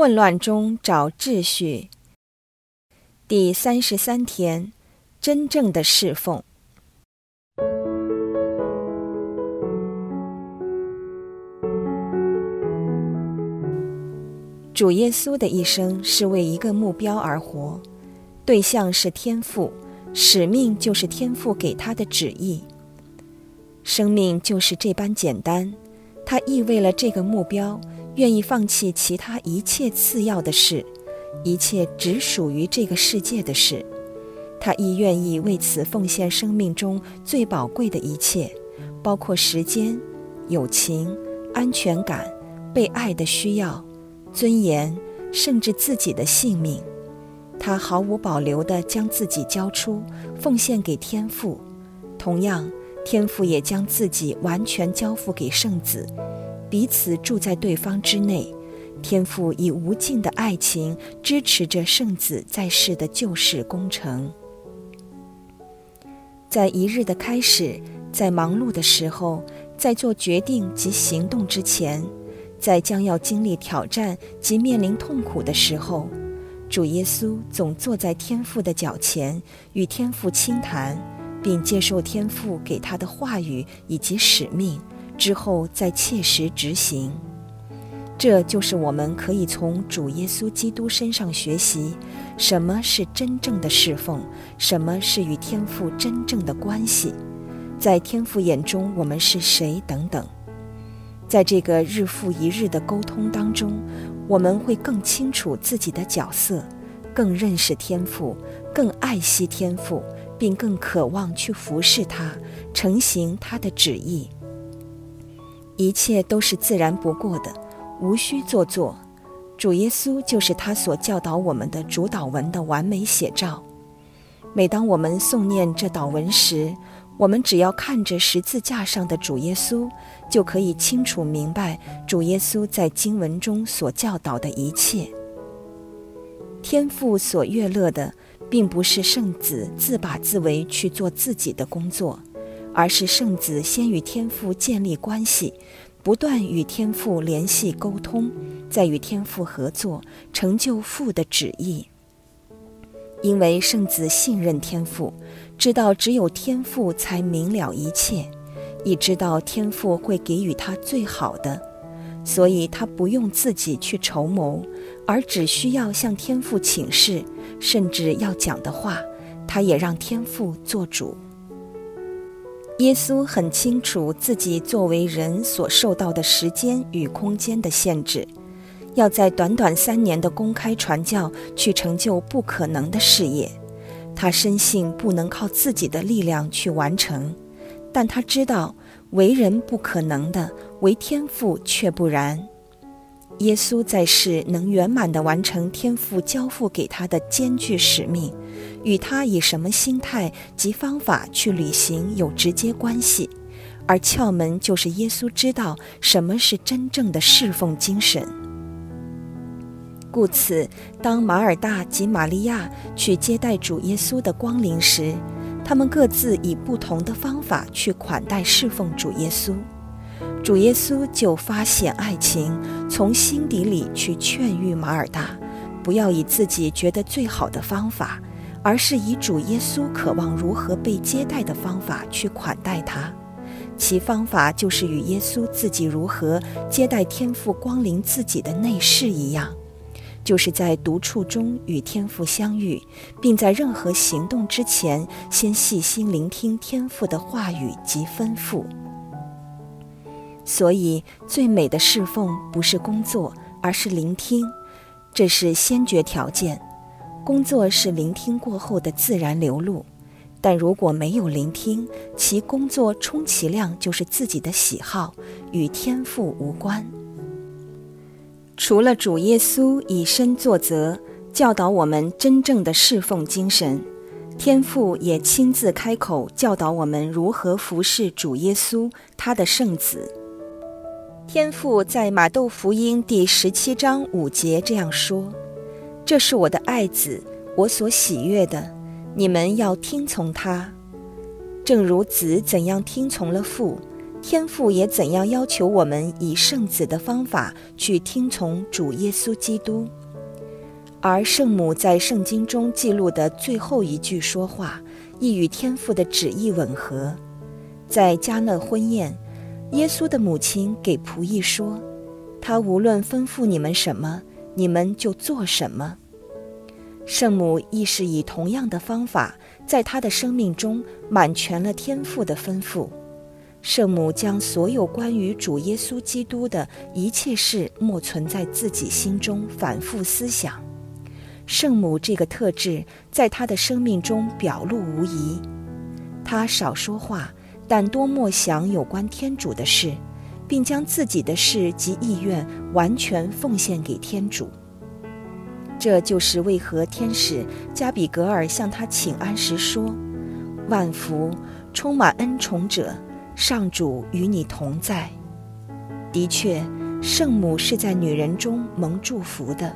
混乱中找秩序。第三十三天，真正的侍奉。主耶稣的一生是为一个目标而活，对象是天赋，使命就是天赋给他的旨意。生命就是这般简单，他意为了这个目标，愿意放弃其他一切次要的事，一切只属于这个世界的事。他亦愿意为此奉献生命中最宝贵的一切，包括时间、友情、安全感、被爱的需要。尊严，甚至自己的性命，他毫无保留地将自己交出，奉献给天父。同样，天父也将自己完全交付给圣子，彼此住在对方之内。天父以无尽的爱情支持着圣子在世的救世工程。在一日的开始，在忙碌的时候，在做决定及行动之前。在将要经历挑战及面临痛苦的时候，主耶稣总坐在天父的脚前，与天父倾谈，并接受天父给他的话语以及使命，之后再切实执行。这就是我们可以从主耶稣基督身上学习：什么是真正的侍奉，什么是与天父真正的关系，在天父眼中我们是谁等等。在这个日复一日的沟通当中，我们会更清楚自己的角色，更认识天赋，更爱惜天赋，并更渴望去服侍他，成行他的旨意。一切都是自然不过的，无需做作。主耶稣就是他所教导我们的主导文的完美写照。每当我们诵念这祷文时，我们只要看着十字架上的主耶稣，就可以清楚明白主耶稣在经文中所教导的一切。天父所悦乐的，并不是圣子自把自为去做自己的工作，而是圣子先与天父建立关系，不断与天父联系沟通，再与天父合作，成就父的旨意。因为圣子信任天父。知道只有天父才明了一切，亦知道天父会给予他最好的，所以他不用自己去筹谋，而只需要向天父请示，甚至要讲的话，他也让天父做主。耶稣很清楚自己作为人所受到的时间与空间的限制，要在短短三年的公开传教去成就不可能的事业。他深信不能靠自己的力量去完成，但他知道为人不可能的，为天赋却不然。耶稣在世能圆满地完成天父交付给他的艰巨使命，与他以什么心态及方法去履行有直接关系，而窍门就是耶稣知道什么是真正的侍奉精神。故此，当马尔大及玛利亚去接待主耶稣的光临时，他们各自以不同的方法去款待侍奉主耶稣。主耶稣就发现爱情，从心底里去劝喻马尔大，不要以自己觉得最好的方法，而是以主耶稣渴望如何被接待的方法去款待他。其方法就是与耶稣自己如何接待天父光临自己的内室一样。就是在独处中与天父相遇，并在任何行动之前，先细心聆听天父的话语及吩咐。所以，最美的侍奉不是工作，而是聆听，这是先决条件。工作是聆听过后的自然流露，但如果没有聆听，其工作充其量就是自己的喜好，与天赋无关。除了主耶稣以身作则，教导我们真正的侍奉精神，天父也亲自开口教导我们如何服侍主耶稣，他的圣子。天父在马窦福音第十七章五节这样说：“这是我的爱子，我所喜悦的，你们要听从他，正如子怎样听从了父，天父也怎样要求我们以圣子的方法去听从主耶稣基督。而圣母在圣经中记录的最后一句说话，亦与天父的旨意吻合。在加勒婚宴，耶稣的母亲给仆役说：“他无论吩咐你们什么，你们就做什么。”圣母亦是以同样的方法，在他的生命中满全了天父的吩咐。圣母将所有关于主耶稣基督的一切事默存在自己心中，反复思想。圣母这个特质在她的生命中表露无遗。她少说话，但多默想有关天主的事，并将自己的事及意愿完全奉献给天主。这就是为何天使加比格尔向他请安时说：“万福，充满恩宠者，上主与你同在。”的确，圣母是在女人中蒙祝福的。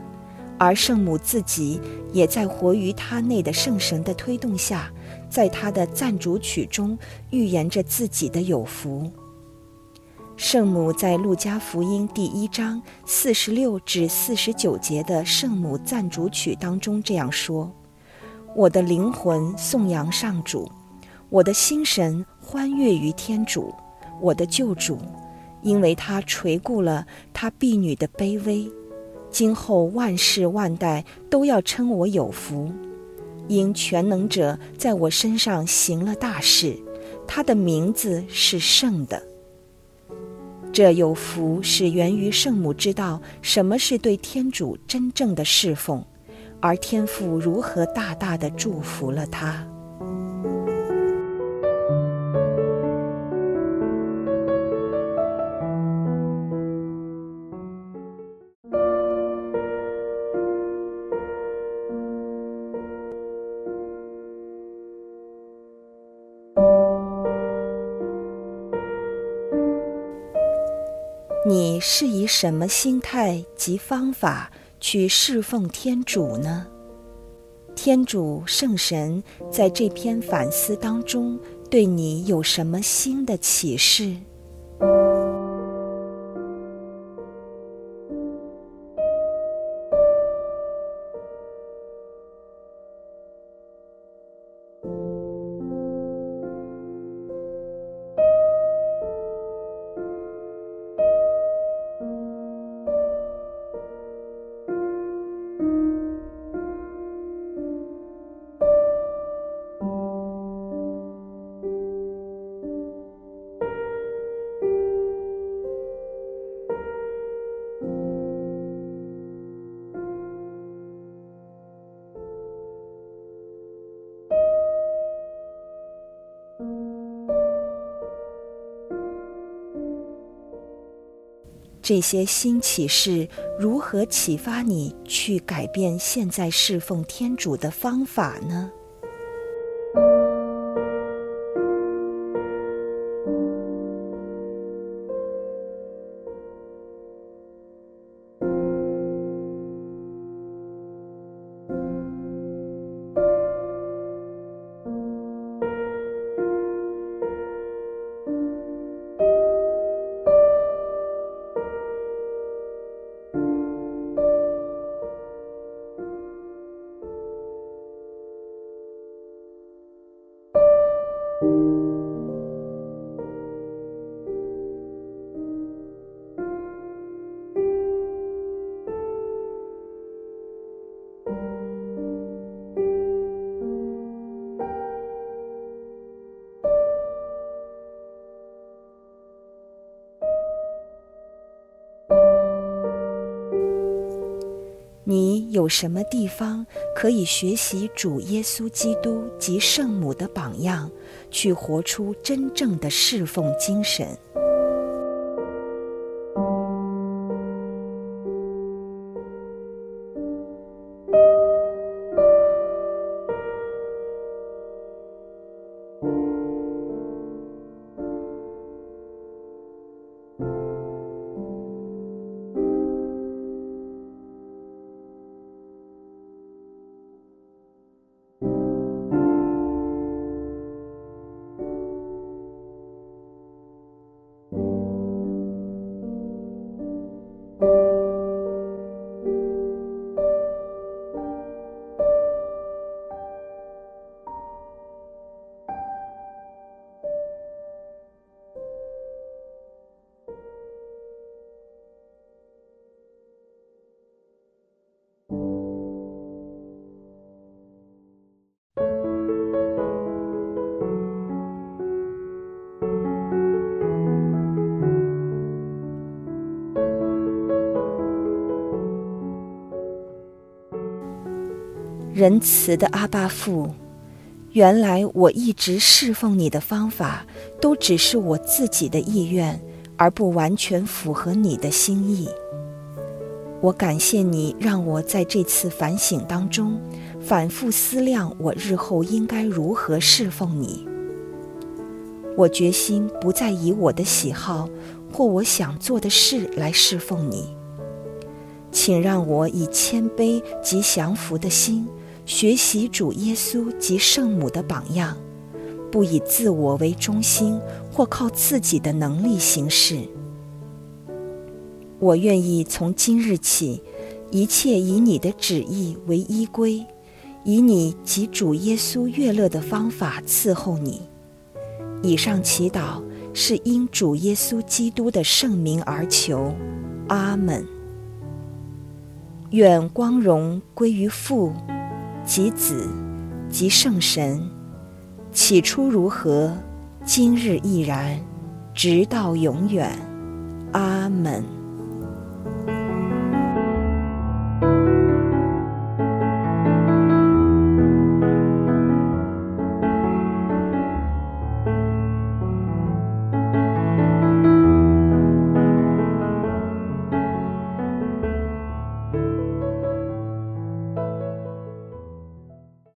而圣母自己也在活于她内的圣神的推动下，在她的赞主曲中预言着自己的有福。圣母在路加福音第一章四十六至四十九节的圣母赞主曲当中这样说：“我的灵魂颂扬上主，我的心神欢悦于天主，我的救主，因为他垂顾了他婢女的卑微。”今后万世万代都要称我有福，因全能者在我身上行了大事，他的名字是圣的。这有福是源于圣母知道什么是对天主真正的侍奉，而天父如何大大的祝福了他。你是以什么心态及方法去侍奉天主呢？天主圣神在这篇反思当中，对你有什么新的启示？这些新启示如何启发你去改变现在侍奉天主的方法呢？有什么地方可以学习主耶稣基督及圣母的榜样，去活出真正的侍奉精神？仁慈的阿巴父，原来我一直侍奉你的方法，都只是我自己的意愿，而不完全符合你的心意。我感谢你，让我在这次反省当中，反复思量我日后应该如何侍奉你。我决心不再以我的喜好或我想做的事来侍奉你。请让我以谦卑及降服的心。学习主耶稣及圣母的榜样，不以自我为中心或靠自己的能力行事。我愿意从今日起，一切以你的旨意为依归，以你及主耶稣悦乐的方法伺候你。以上祈祷是因主耶稣基督的圣名而求，阿门。愿光荣归于父。及子，及圣神，起初如何，今日亦然，直到永远，阿门。